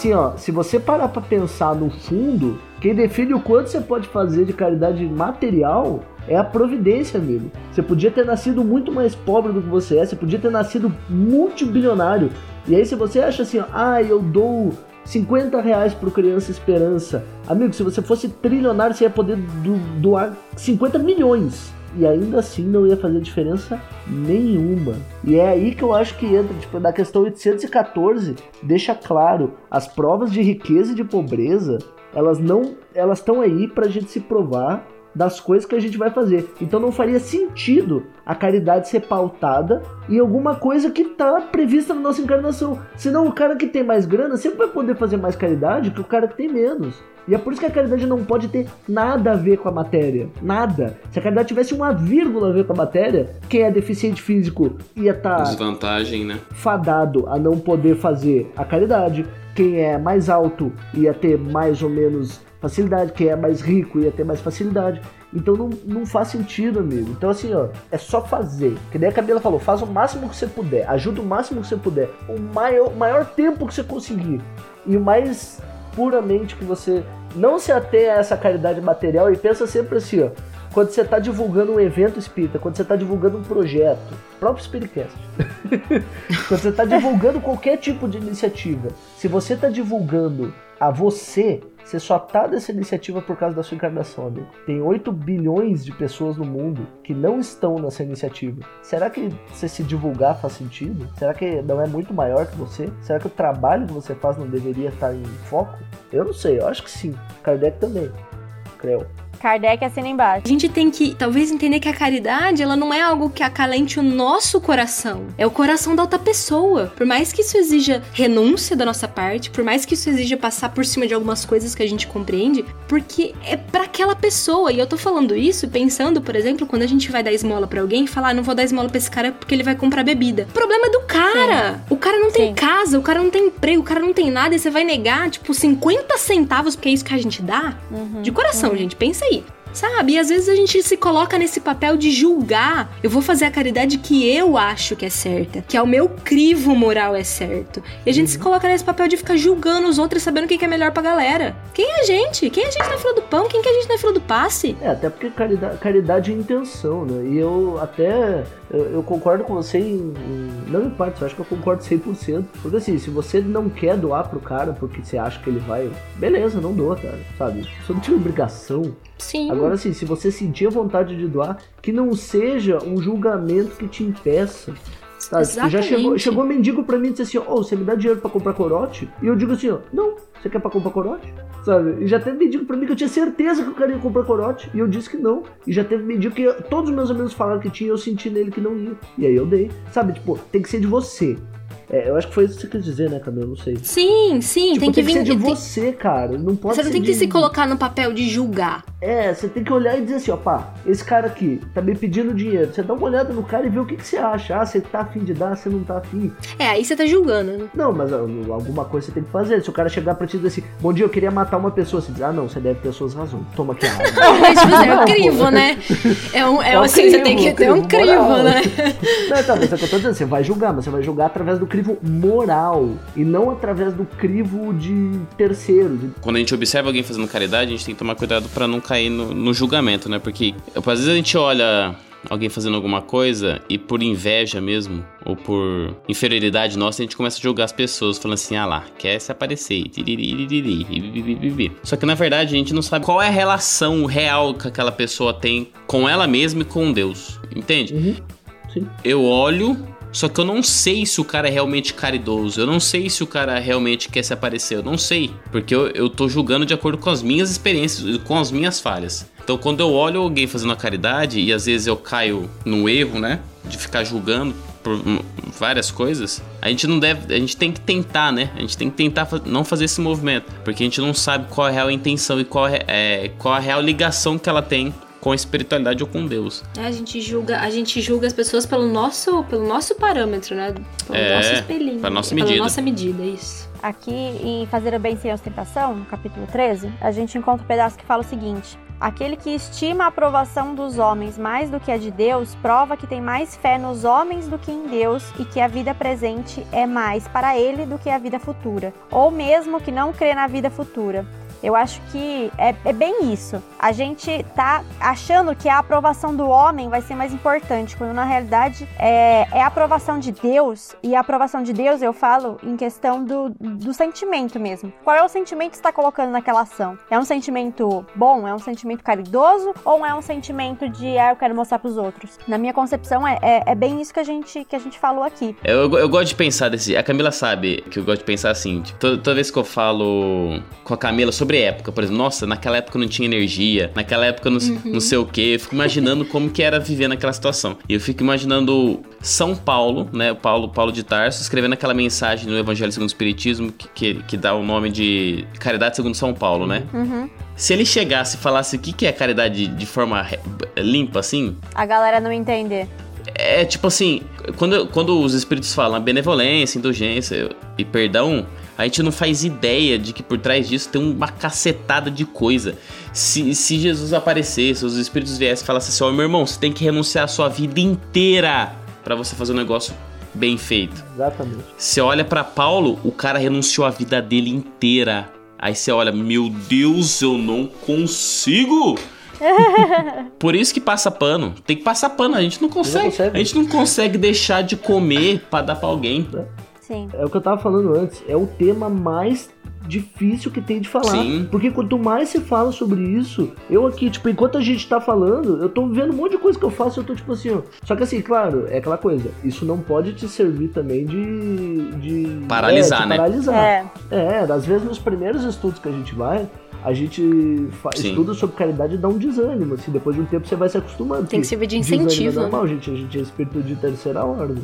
Assim, ó, se você parar pra pensar no fundo, quem define o quanto você pode fazer de caridade material é a providência, amigo. Você podia ter nascido muito mais pobre do que você é, você podia ter nascido multibilionário. E aí, se você acha assim, ó, ah, eu dou 50 reais pro Criança Esperança. Amigo, se você fosse trilionário, você ia poder do- doar 50 milhões. E ainda assim não ia fazer diferença nenhuma. E é aí que eu acho que entra, tipo, na questão 814, deixa claro, as provas de riqueza e de pobreza, elas não, elas estão aí pra gente se provar das coisas que a gente vai fazer. Então não faria sentido a caridade ser pautada em alguma coisa que está prevista na nossa encarnação. Senão o cara que tem mais grana sempre vai poder fazer mais caridade que o cara que tem menos. E é por isso que a caridade não pode ter nada a ver com a matéria. Nada. Se a caridade tivesse uma vírgula a ver com a matéria, quem é deficiente físico ia estar tá Desvantagem, né? fadado a não poder fazer a caridade. Quem é mais alto ia ter mais ou menos facilidade. Quem é mais rico ia ter mais facilidade. Então não, não faz sentido, amigo. Então assim, ó, é só fazer. Que nem a Camila falou, faz o máximo que você puder, ajuda o máximo que você puder, o maior, maior tempo que você conseguir. E o mais puramente que você não se atenha a essa caridade material e pensa sempre assim, ó. Quando você está divulgando um evento espírita, quando você está divulgando um projeto, próprio Spiritcast, quando você está divulgando qualquer tipo de iniciativa, se você está divulgando a você, você só tá dessa iniciativa por causa da sua encarnação, amigo. Tem 8 bilhões de pessoas no mundo que não estão nessa iniciativa. Será que você se divulgar faz sentido? Será que não é muito maior que você? Será que o trabalho que você faz não deveria estar em foco? Eu não sei, eu acho que sim. Kardec também. Creu. Kardec assina embaixo. A gente tem que, talvez, entender que a caridade, ela não é algo que acalente o nosso coração. É o coração da outra pessoa. Por mais que isso exija renúncia da nossa parte, por mais que isso exija passar por cima de algumas coisas que a gente compreende, porque é para aquela pessoa. E eu tô falando isso pensando, por exemplo, quando a gente vai dar esmola para alguém e falar, ah, não vou dar esmola pra esse cara porque ele vai comprar bebida. O problema é do cara. Sim. O cara não tem Sim. casa, o cara não tem emprego, o cara não tem nada e você vai negar, tipo, 50 centavos porque é isso que a gente dá? Uhum. De coração, uhum. gente, pensa aí Sabe? E às vezes a gente se coloca nesse papel de julgar. Eu vou fazer a caridade que eu acho que é certa, que é o meu crivo moral é certo. E a gente uhum. se coloca nesse papel de ficar julgando os outros sabendo o que é melhor pra galera. Quem é a gente? Quem é a gente na fila do pão? Quem que é a gente na fila do passe? É, até porque caridade, caridade é intenção, né? E eu até eu, eu concordo com você em, em, Não em parte, eu acho que eu concordo 100%. Porque assim, se você não quer doar pro cara porque você acha que ele vai. Beleza, não doa, cara. Sabe? Você não tinha obrigação Sim. Agora, assim, se você sentir a vontade de doar, que não seja um julgamento que te impeça. Sabe? Já chegou, chegou um mendigo pra mim e disse assim: Ô, oh, você me dá dinheiro pra comprar corote? E eu digo assim: ó, não, você quer pra comprar corote? Sabe? E já teve mendigo pra mim que eu tinha certeza que eu queria comprar corote. E eu disse que não. E já teve mendigo que todos os meus amigos falaram que tinha e eu senti nele que não ia. E aí eu dei. Sabe? Tipo, tem que ser de você. É, eu acho que foi isso que você quis dizer, né, Camila? Não sei. Sim, sim, tipo, tem que vir. Tem que ser de você, cara. Não pode Você não tem de... que se colocar no papel de julgar. É, você tem que olhar e dizer assim, ó, pá, esse cara aqui tá me pedindo dinheiro. Você dá uma olhada no cara e vê o que, que você acha. Ah, você tá afim de dar, você não tá afim. É, aí você tá julgando, né? Não, mas alguma coisa você tem que fazer. Se o cara chegar pra ti e dizer assim, bom dia, eu queria matar uma pessoa, você diz, ah, não, você deve ter suas razões. Toma aqui a água. Mas, tipo, é um crivo, né? É um, é, é um assim, crivo, você tem que ter um crivo, moral. né? Não, tá, mas é que eu tô dizendo, você vai julgar, mas você vai julgar através do crivo moral e não através do crivo de terceiro. De... Quando a gente observa alguém fazendo caridade, a gente tem que tomar cuidado para não cair no, no julgamento julgamento, né? Porque às vezes a gente olha alguém fazendo alguma coisa e por inveja mesmo, ou por inferioridade nossa, a gente começa a julgar as pessoas, falando assim, ah lá, quer se aparecer, Só que na verdade a gente não sabe qual é a relação real que aquela pessoa tem com ela mesma e com Deus, entende? Uhum. Sim. Eu olho só que eu não sei se o cara é realmente caridoso. Eu não sei se o cara realmente quer se aparecer. Eu não sei. Porque eu, eu tô julgando de acordo com as minhas experiências, com as minhas falhas. Então quando eu olho alguém fazendo a caridade, e às vezes eu caio no erro, né? De ficar julgando por várias coisas, a gente não deve, a gente tem que tentar, né? A gente tem que tentar não fazer esse movimento, porque a gente não sabe qual é a real intenção e qual é, é qual a real ligação que ela tem com a espiritualidade ou com Deus. É, a gente julga, a gente julga as pessoas pelo nosso, pelo nosso parâmetro, né? Pelo é, nosso espelhinho. Pela nossa medida. Pela nossa medida, isso. Aqui em Fazer o Bem Sem Ostentação, no capítulo 13, a gente encontra um pedaço que fala o seguinte: Aquele que estima a aprovação dos homens mais do que a de Deus, prova que tem mais fé nos homens do que em Deus e que a vida presente é mais para ele do que a vida futura, ou mesmo que não crê na vida futura. Eu acho que é, é, bem isso. A gente tá achando que a aprovação do homem vai ser mais importante, quando na realidade é, é a aprovação de Deus. E a aprovação de Deus eu falo em questão do, do sentimento mesmo. Qual é o sentimento que está colocando naquela ação? É um sentimento bom? É um sentimento caridoso? Ou é um sentimento de ah, eu quero mostrar para os outros? Na minha concepção é, é, é, bem isso que a gente, que a gente falou aqui. Eu, eu gosto de pensar desse. A Camila sabe que eu gosto de pensar assim. Tipo, toda, toda vez que eu falo com a Camila sobre sobre época, por exemplo, nossa, naquela época não tinha energia, naquela época não, não sei o que. Eu fico imaginando como que era viver naquela situação. E eu fico imaginando São Paulo, né? Paulo, Paulo de Tarso, escrevendo aquela mensagem no Evangelho segundo o Espiritismo que, que, que dá o nome de Caridade segundo São Paulo, né? Se ele chegasse e falasse o que, que é caridade de forma limpa, assim, A galera não entender. é tipo assim, quando, quando os espíritos falam benevolência, indulgência e perdão, a gente não faz ideia de que por trás disso tem uma cacetada de coisa. Se, se Jesus aparecesse, os espíritos viessem e falassem assim: Ó, meu irmão, você tem que renunciar a sua vida inteira pra você fazer um negócio bem feito. Exatamente. Você olha pra Paulo, o cara renunciou a vida dele inteira. Aí você olha, meu Deus, eu não consigo. Por isso que passa pano. Tem que passar pano, a gente não consegue. consegue. A gente não consegue deixar de comer pra dar pra alguém. Sim. É o que eu tava falando antes. É o tema mais difícil que tem de falar. Sim. Porque quanto mais se fala sobre isso, eu aqui, tipo, enquanto a gente tá falando, eu tô vendo um monte de coisa que eu faço, eu tô tipo assim, ó. Só que assim, claro, é aquela coisa. Isso não pode te servir também de. de Paralisar, é, de né? Paralisar. É. É, às vezes nos primeiros estudos que a gente vai, a gente fa- Sim. estuda sobre caridade e dá um desânimo, assim, depois de um tempo você vai se acostumando. Tem que servir de desânimo incentivo, É normal, gente, a gente é espírito de terceira ordem.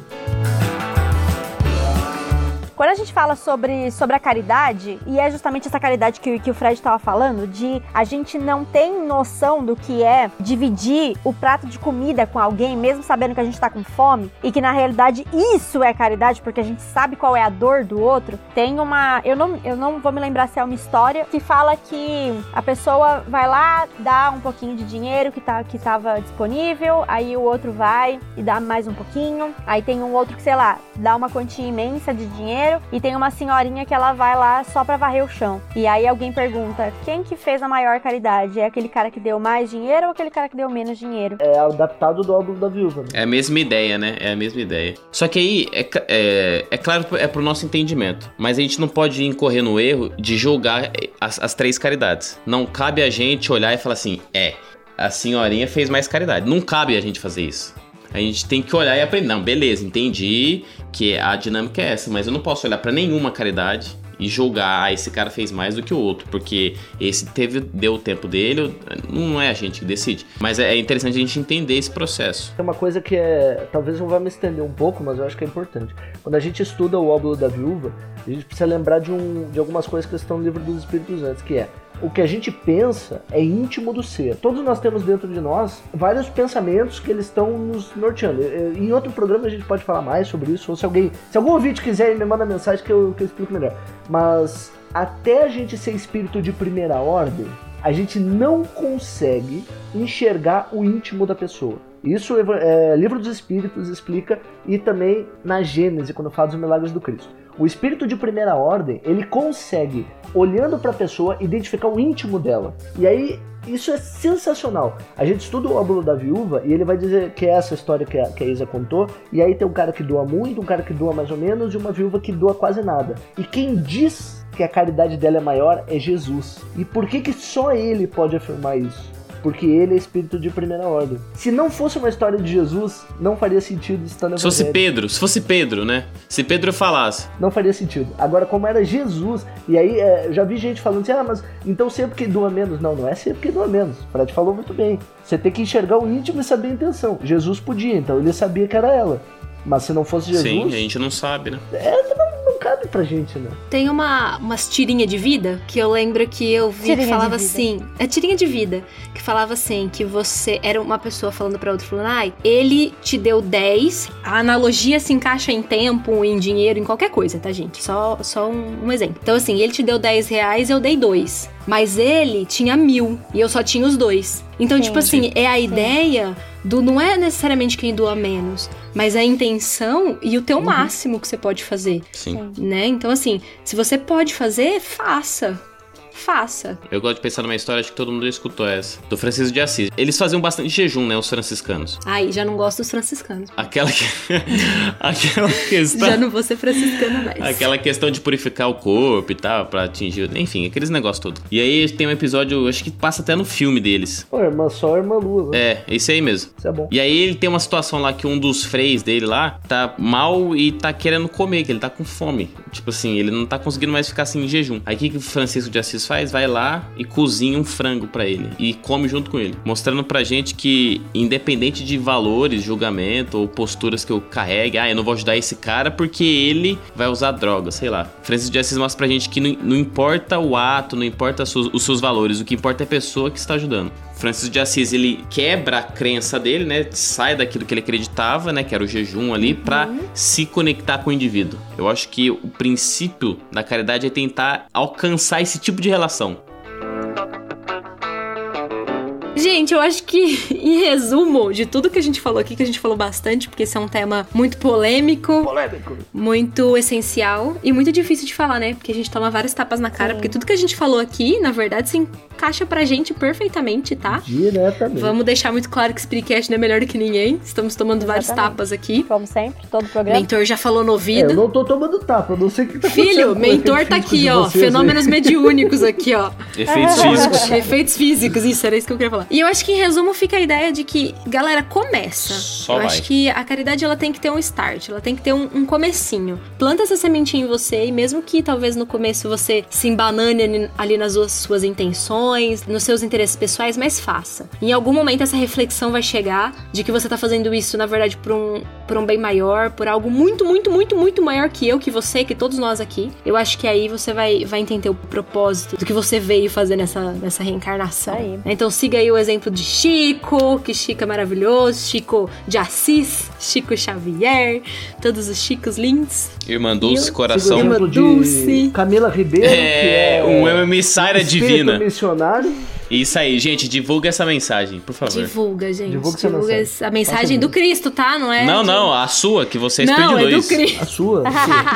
Quando a gente fala sobre, sobre a caridade, e é justamente essa caridade que, que o Fred estava falando, de a gente não tem noção do que é dividir o prato de comida com alguém, mesmo sabendo que a gente tá com fome, e que na realidade isso é caridade, porque a gente sabe qual é a dor do outro. Tem uma. Eu não, eu não vou me lembrar se é uma história que fala que a pessoa vai lá, dá um pouquinho de dinheiro que, tá, que disponível, aí o outro vai e dá mais um pouquinho, aí tem um outro que, sei lá, dá uma quantia imensa de dinheiro e tem uma senhorinha que ela vai lá só pra varrer o chão. E aí alguém pergunta: quem que fez a maior caridade? É aquele cara que deu mais dinheiro ou aquele cara que deu menos dinheiro? É adaptado do álbum da viúva, né? É a mesma ideia, né? É a mesma ideia. Só que aí, é, é, é claro, é pro nosso entendimento. Mas a gente não pode incorrer no erro de julgar as, as três caridades. Não cabe a gente olhar e falar assim, é, a senhorinha fez mais caridade. Não cabe a gente fazer isso. A gente tem que olhar e aprender. Não, beleza, entendi que a dinâmica é essa, mas eu não posso olhar pra nenhuma caridade e julgar, ah, esse cara fez mais do que o outro, porque esse teve deu o tempo dele, não é a gente que decide. Mas é é interessante a gente entender esse processo. Tem uma coisa que é. Talvez eu vá me estender um pouco, mas eu acho que é importante. Quando a gente estuda o óbolo da viúva, a gente precisa lembrar de, um, de algumas coisas que estão no livro dos Espíritos antes, que é. O que a gente pensa é íntimo do ser. Todos nós temos dentro de nós vários pensamentos que eles estão nos norteando. Em outro programa a gente pode falar mais sobre isso, ou se alguém. Se algum ouvinte quiser, me manda mensagem que eu, que eu explico melhor. Mas até a gente ser espírito de primeira ordem, a gente não consegue enxergar o íntimo da pessoa. Isso é, Livro dos Espíritos explica e também na Gênese, quando fala dos milagres do Cristo. O espírito de primeira ordem, ele consegue, olhando para a pessoa, identificar o íntimo dela. E aí, isso é sensacional. A gente estuda o óbolo da viúva e ele vai dizer que é essa história que a, que a Isa contou. E aí tem um cara que doa muito, um cara que doa mais ou menos e uma viúva que doa quase nada. E quem diz que a caridade dela é maior é Jesus. E por que, que só ele pode afirmar isso? Porque ele é espírito de primeira ordem. Se não fosse uma história de Jesus, não faria sentido estar no Se fosse. Pedro, se fosse Pedro, né? Se Pedro falasse, Não faria sentido. Agora, como era Jesus, e aí é, já vi gente falando assim, ah, mas então sempre que doa menos. Não, não é sempre que doa menos. O Fred falou muito bem. Você tem que enxergar o íntimo e saber a intenção. Jesus podia, então ele sabia que era ela. Mas se não fosse Jesus, sim, a gente não sabe, né? não pra gente, né? Tem uma, umas tirinha de vida que eu lembro que eu vi Tirinha que falava assim. É tirinha de vida. Que falava assim: que você era uma pessoa falando pra outra, falando, ai, ele te deu 10. A analogia se encaixa em tempo, em dinheiro, em qualquer coisa, tá, gente? Só, só um, um exemplo. Então, assim, ele te deu 10 reais, eu dei dois. Mas ele tinha mil e eu só tinha os dois. Então, Sim. tipo assim, é a ideia do não é necessariamente quem doa menos, mas a intenção e o teu máximo que você pode fazer Sim. né? Então, assim, se você pode fazer, faça. Faça. Eu gosto de pensar numa história, acho que todo mundo já escutou essa. Do Francisco de Assis. Eles faziam bastante jejum, né? Os franciscanos. Aí, já não gosto dos franciscanos. Aquela que... Aquela questão... Já não vou ser franciscana mais. Aquela questão de purificar o corpo e tal, pra atingir. Enfim, aqueles negócios todos. E aí tem um episódio, acho que passa até no filme deles. Pô, irmã só, irmã lua, né? É, esse aí mesmo. Isso é bom. E aí ele tem uma situação lá que um dos freis dele lá tá mal e tá querendo comer, que ele tá com fome. Tipo assim, ele não tá conseguindo mais ficar assim em jejum. Aí o que, que o Francisco de Assis Faz? Vai lá e cozinha um frango pra ele e come junto com ele, mostrando pra gente que independente de valores, julgamento ou posturas que eu carregue, ah, eu não vou ajudar esse cara porque ele vai usar droga, sei lá. Francis de Assis mostra pra gente que não, não importa o ato, não importa os seus valores, o que importa é a pessoa que está ajudando. Francisco de Assis, ele quebra a crença dele, né? Sai daquilo que ele acreditava, né? Que era o jejum ali, uhum. para se conectar com o indivíduo. Eu acho que o princípio da caridade é tentar alcançar esse tipo de relação. Gente, eu acho que, em resumo de tudo que a gente falou aqui, que a gente falou bastante, porque esse é um tema muito polêmico, polêmico. muito essencial e muito difícil de falar, né? Porque a gente toma várias tapas na cara, Sim. porque tudo que a gente falou aqui, na verdade, se encaixa pra gente perfeitamente, tá? Diretamente. Vamos deixar muito claro que Spreecast não é melhor do que ninguém. Estamos tomando Exatamente. várias tapas aqui. Como sempre, todo programa. Mentor já falou no ouvido. É, eu não tô tomando tapa, eu não sei o que tá Filho, mentor tá aqui, ó. Fenômenos aí. mediúnicos aqui, ó. Efeitos físicos. Efeitos físicos, isso, era isso que eu queria falar. E eu acho que, em resumo, fica a ideia de que, galera, começa. Só eu vai. acho que a caridade ela tem que ter um start, ela tem que ter um, um comecinho. Planta essa sementinha em você e mesmo que talvez no começo você se embanane ali nas suas, suas intenções, nos seus interesses pessoais, mas faça. Em algum momento essa reflexão vai chegar de que você tá fazendo isso, na verdade, por um, por um bem maior, por algo muito, muito, muito, muito maior que eu, que você, que todos nós aqui. Eu acho que aí você vai, vai entender o propósito do que você veio fazer nessa, nessa reencarnação. Aí. Então siga aí o exemplo de Chico, que Chico é maravilhoso, Chico de Assis, Chico Xavier, todos os Chicos lindos. Irmã Dulce, coração. Irmã Dulce. Camila Ribeiro, é, que é um emissária divina. missionário. Isso aí, gente, divulga essa mensagem, por favor. Divulga, gente. Divulga, divulga essa mensagem do Cristo, tá? Não é? Não, não, a sua, que você não, perdido é do Cristo. A sua.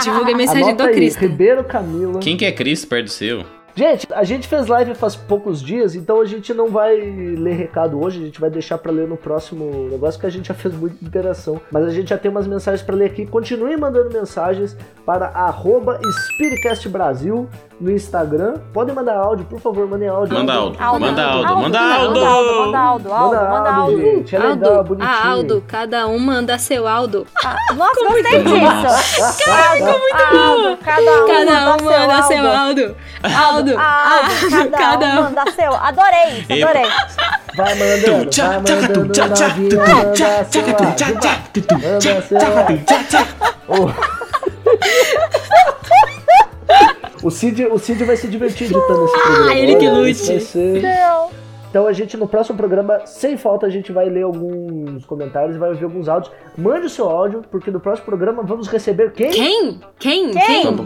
divulga a mensagem Anota do aí, Cristo. Ribeiro Camila. Quem que é Cristo perto do seu? Gente, a gente fez live faz poucos dias, então a gente não vai ler recado hoje, a gente vai deixar para ler no próximo negócio que a gente já fez muita interação. Mas a gente já tem umas mensagens para ler aqui. Continue mandando mensagens para arroba Brasil no Instagram. Podem mandar áudio, por favor, mandem áudio. Manda áudio. Manda áudio. Manda áudio. Manda áudio. Manda áudio. Gente, é legal, bonitinho. Ah, Aldo, cada um manda seu Aldo. Ah, nossa, gostei disso. Cara, ficou muito bom. Cada um, cada um manda seu Aldo. Aldo. Cada, cada um manda seu. Adorei isso, adorei. Vai mandando, vai mandando novinha, manda seu Aldo. Manda seu Aldo. O Cid, o Cid vai se divertir editando esse programa. Ah, ele que lute. Ser... Então a gente, no próximo programa, sem falta, a gente vai ler alguns comentários, vai ouvir alguns áudios. Mande o seu áudio, porque no próximo programa vamos receber quem? Quem? Quem? Quem? Quem?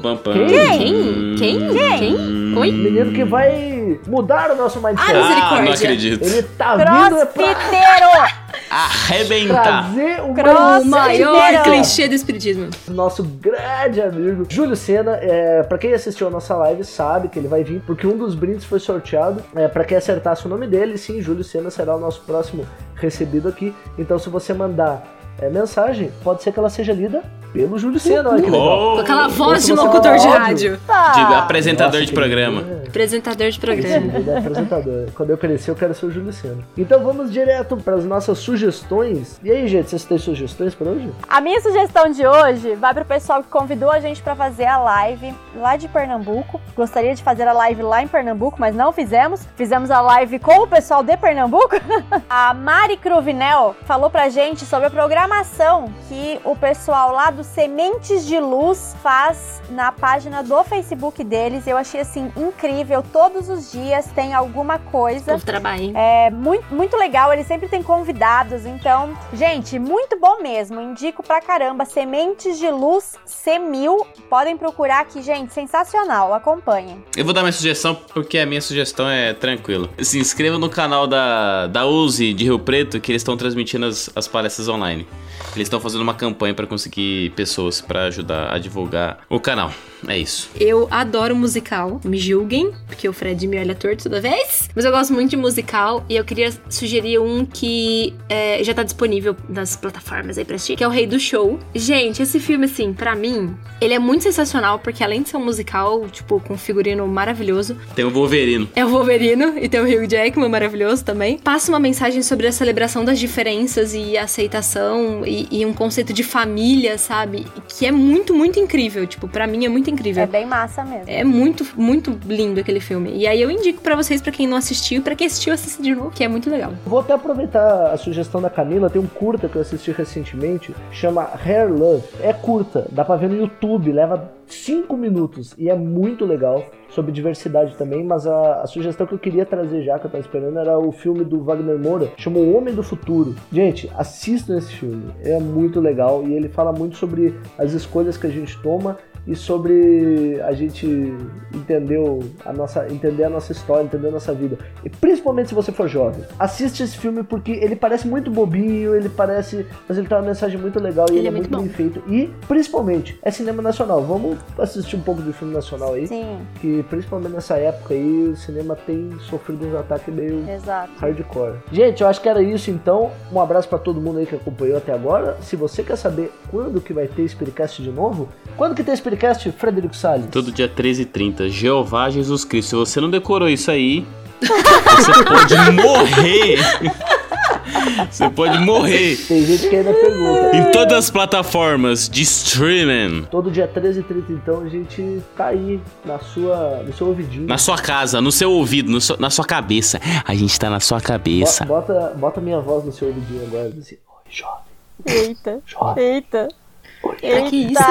Quem? Quem? Quem? Oi? O menino que vai mudar o nosso mindset. Ah, misericórdia. Ah, não acredito. Ele tá vindo é pra! Arrebentar. trazer o O maior clichê do espiritismo. nosso grande amigo Júlio Sena. É, para quem assistiu a nossa live sabe que ele vai vir, porque um dos brindes foi sorteado. É, para quem acertasse o nome dele, sim, Júlio Sena será o nosso próximo recebido aqui. Então, se você mandar é, mensagem, pode ser que ela seja lida pelo Júlio Cena, olha que legal. Com aquela voz de locutor de rádio. De apresentador de programa. é. Apresentador de programa. Ele é apresentador. Quando eu crescer, eu quero ser o Júlio Cena. Então vamos direto para as nossas sugestões. E aí, gente, vocês têm sugestões para hoje? A minha sugestão de hoje vai pro pessoal que convidou a gente para fazer a live lá de Pernambuco. Gostaria de fazer a live lá em Pernambuco, mas não fizemos. Fizemos a live com o pessoal de Pernambuco. a Mari Cruvinel falou pra gente sobre a programação que o pessoal lá do Sementes de Luz faz na página do Facebook deles. Eu achei assim incrível. Todos os dias tem alguma coisa. Povo trabalho, hein? É muito, muito legal, eles sempre têm convidados, então, gente, muito bom mesmo. Indico pra caramba. Sementes de Luz C1000. Podem procurar aqui, gente, sensacional. Acompanhem. Eu vou dar minha sugestão porque a minha sugestão é tranquila. Se inscreva no canal da, da Uzi de Rio Preto que eles estão transmitindo as, as palestras online. Eles estão fazendo uma campanha para conseguir pessoas para ajudar a divulgar o canal. É isso. Eu adoro musical. Me julguem, porque o Fred me olha torto toda vez. Mas eu gosto muito de musical e eu queria sugerir um que é, já tá disponível nas plataformas aí pra assistir, que é o Rei do Show. Gente, esse filme, assim, pra mim, ele é muito sensacional, porque além de ser um musical, tipo, com um figurino maravilhoso, Tem o Wolverino. é o Wolverino e tem o Hugh Jackman maravilhoso também. Passa uma mensagem sobre a celebração das diferenças e a aceitação e, e um conceito de família, sabe? Que é muito, muito incrível. Tipo, pra mim é muito incrível. É bem massa mesmo. É muito, muito lindo aquele filme. E aí eu indico pra vocês, pra quem não assistiu, pra quem assistiu, assista de novo, que é muito legal. Vou até aproveitar a sugestão da Camila, tem um curta que eu assisti recentemente, chama Hair Love. É curta, dá pra ver no YouTube, leva 5 minutos e é muito legal, sobre diversidade também, mas a, a sugestão que eu queria trazer já, que eu tava esperando, era o filme do Wagner Moura, chama O Homem do Futuro. Gente, assistam esse filme, é muito legal e ele fala muito sobre as escolhas que a gente toma e sobre a gente entender a nossa, entender a nossa história, entender a nossa vida. E principalmente se você for jovem. Assiste esse filme porque ele parece muito bobinho, ele parece. Mas ele tem uma mensagem muito legal e ele, Ele é, é muito, muito bem feito. E principalmente é cinema nacional. Vamos assistir um pouco de filme nacional aí. Sim, Que principalmente nessa época aí o cinema tem sofrido uns ataques meio exato. hardcore. Gente, eu acho que era isso então. Um abraço pra todo mundo aí que acompanhou até agora. Se você quer saber quando que vai ter Spiritcast de novo, quando que tem Spiritcast, Frederico Salles? Todo dia 13 e 30. Jeová Jesus Cristo. Se você não decorou isso aí, você pode morrer. Você pode morrer. Tem gente que ainda pergunta. Em todas as plataformas de streaming. Todo dia 13 e 30 então a gente tá aí na sua, no seu ouvidinho. Na sua casa, no seu ouvido, no seu- na sua cabeça. A gente tá na sua cabeça. Bo- Bota, bota minha voz no seu ouvidinho agora. diz Assim, Oi, jovem, Eita, jovem. eita. Ah, que isso,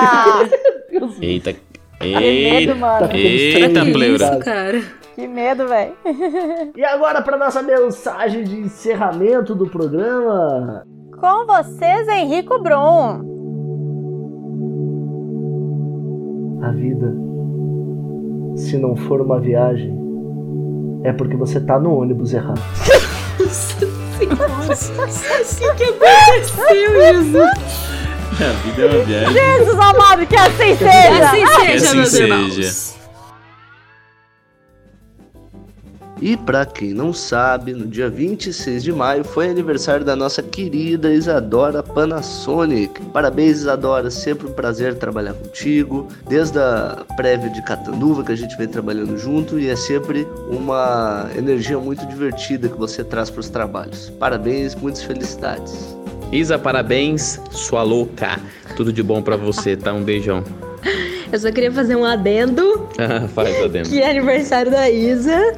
Eita! Eita. Que medo, Eita. mano. Eita, Que pleura. isso, cara. Que medo, velho. E agora pra nossa mensagem de encerramento do programa. Com vocês, Henrico Brum. A vida, se não for uma viagem, é porque você tá no ônibus errado. O que aconteceu, Jesus? A vida é uma viagem. Jesus amado, que assim seja. Assim seja, assim meus seja. irmãos. E pra quem não sabe, no dia 26 de maio foi aniversário da nossa querida Isadora Panasonic. Parabéns, Isadora, sempre um prazer trabalhar contigo. Desde a prévia de Catanduva que a gente vem trabalhando junto e é sempre uma energia muito divertida que você traz para os trabalhos. Parabéns, muitas felicidades. Isa, parabéns, sua louca. Tudo de bom pra você, tá? Um beijão. Eu só queria fazer um adendo, Faz adendo. que é aniversário da Isa.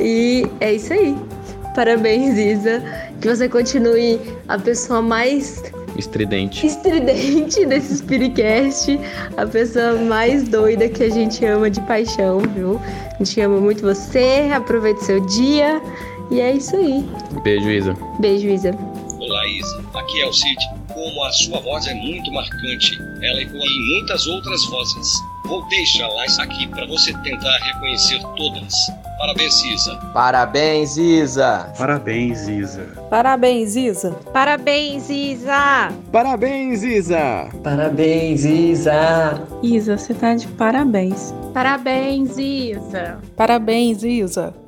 E é isso aí. Parabéns, Isa. Que você continue a pessoa mais Estridente. estridente desse Spiritcast, a pessoa mais doida que a gente ama de paixão, viu? A gente ama muito você, aproveite seu dia e é isso aí. Beijo, Isa. Beijo, Isa. Isa. Aqui é o Cid. Como a sua voz é muito marcante, ela ecoa em muitas outras vozes. Vou deixá-las aqui para você tentar reconhecer todas. Parabéns, Isa. Parabéns, Isa! Parabéns, Isa. Parabéns, Isa. Parabéns, Isa. Parabéns, Isa! Parabéns, Isa! Isa, você tá de parabéns. Parabéns, Isa. Parabéns, Isa.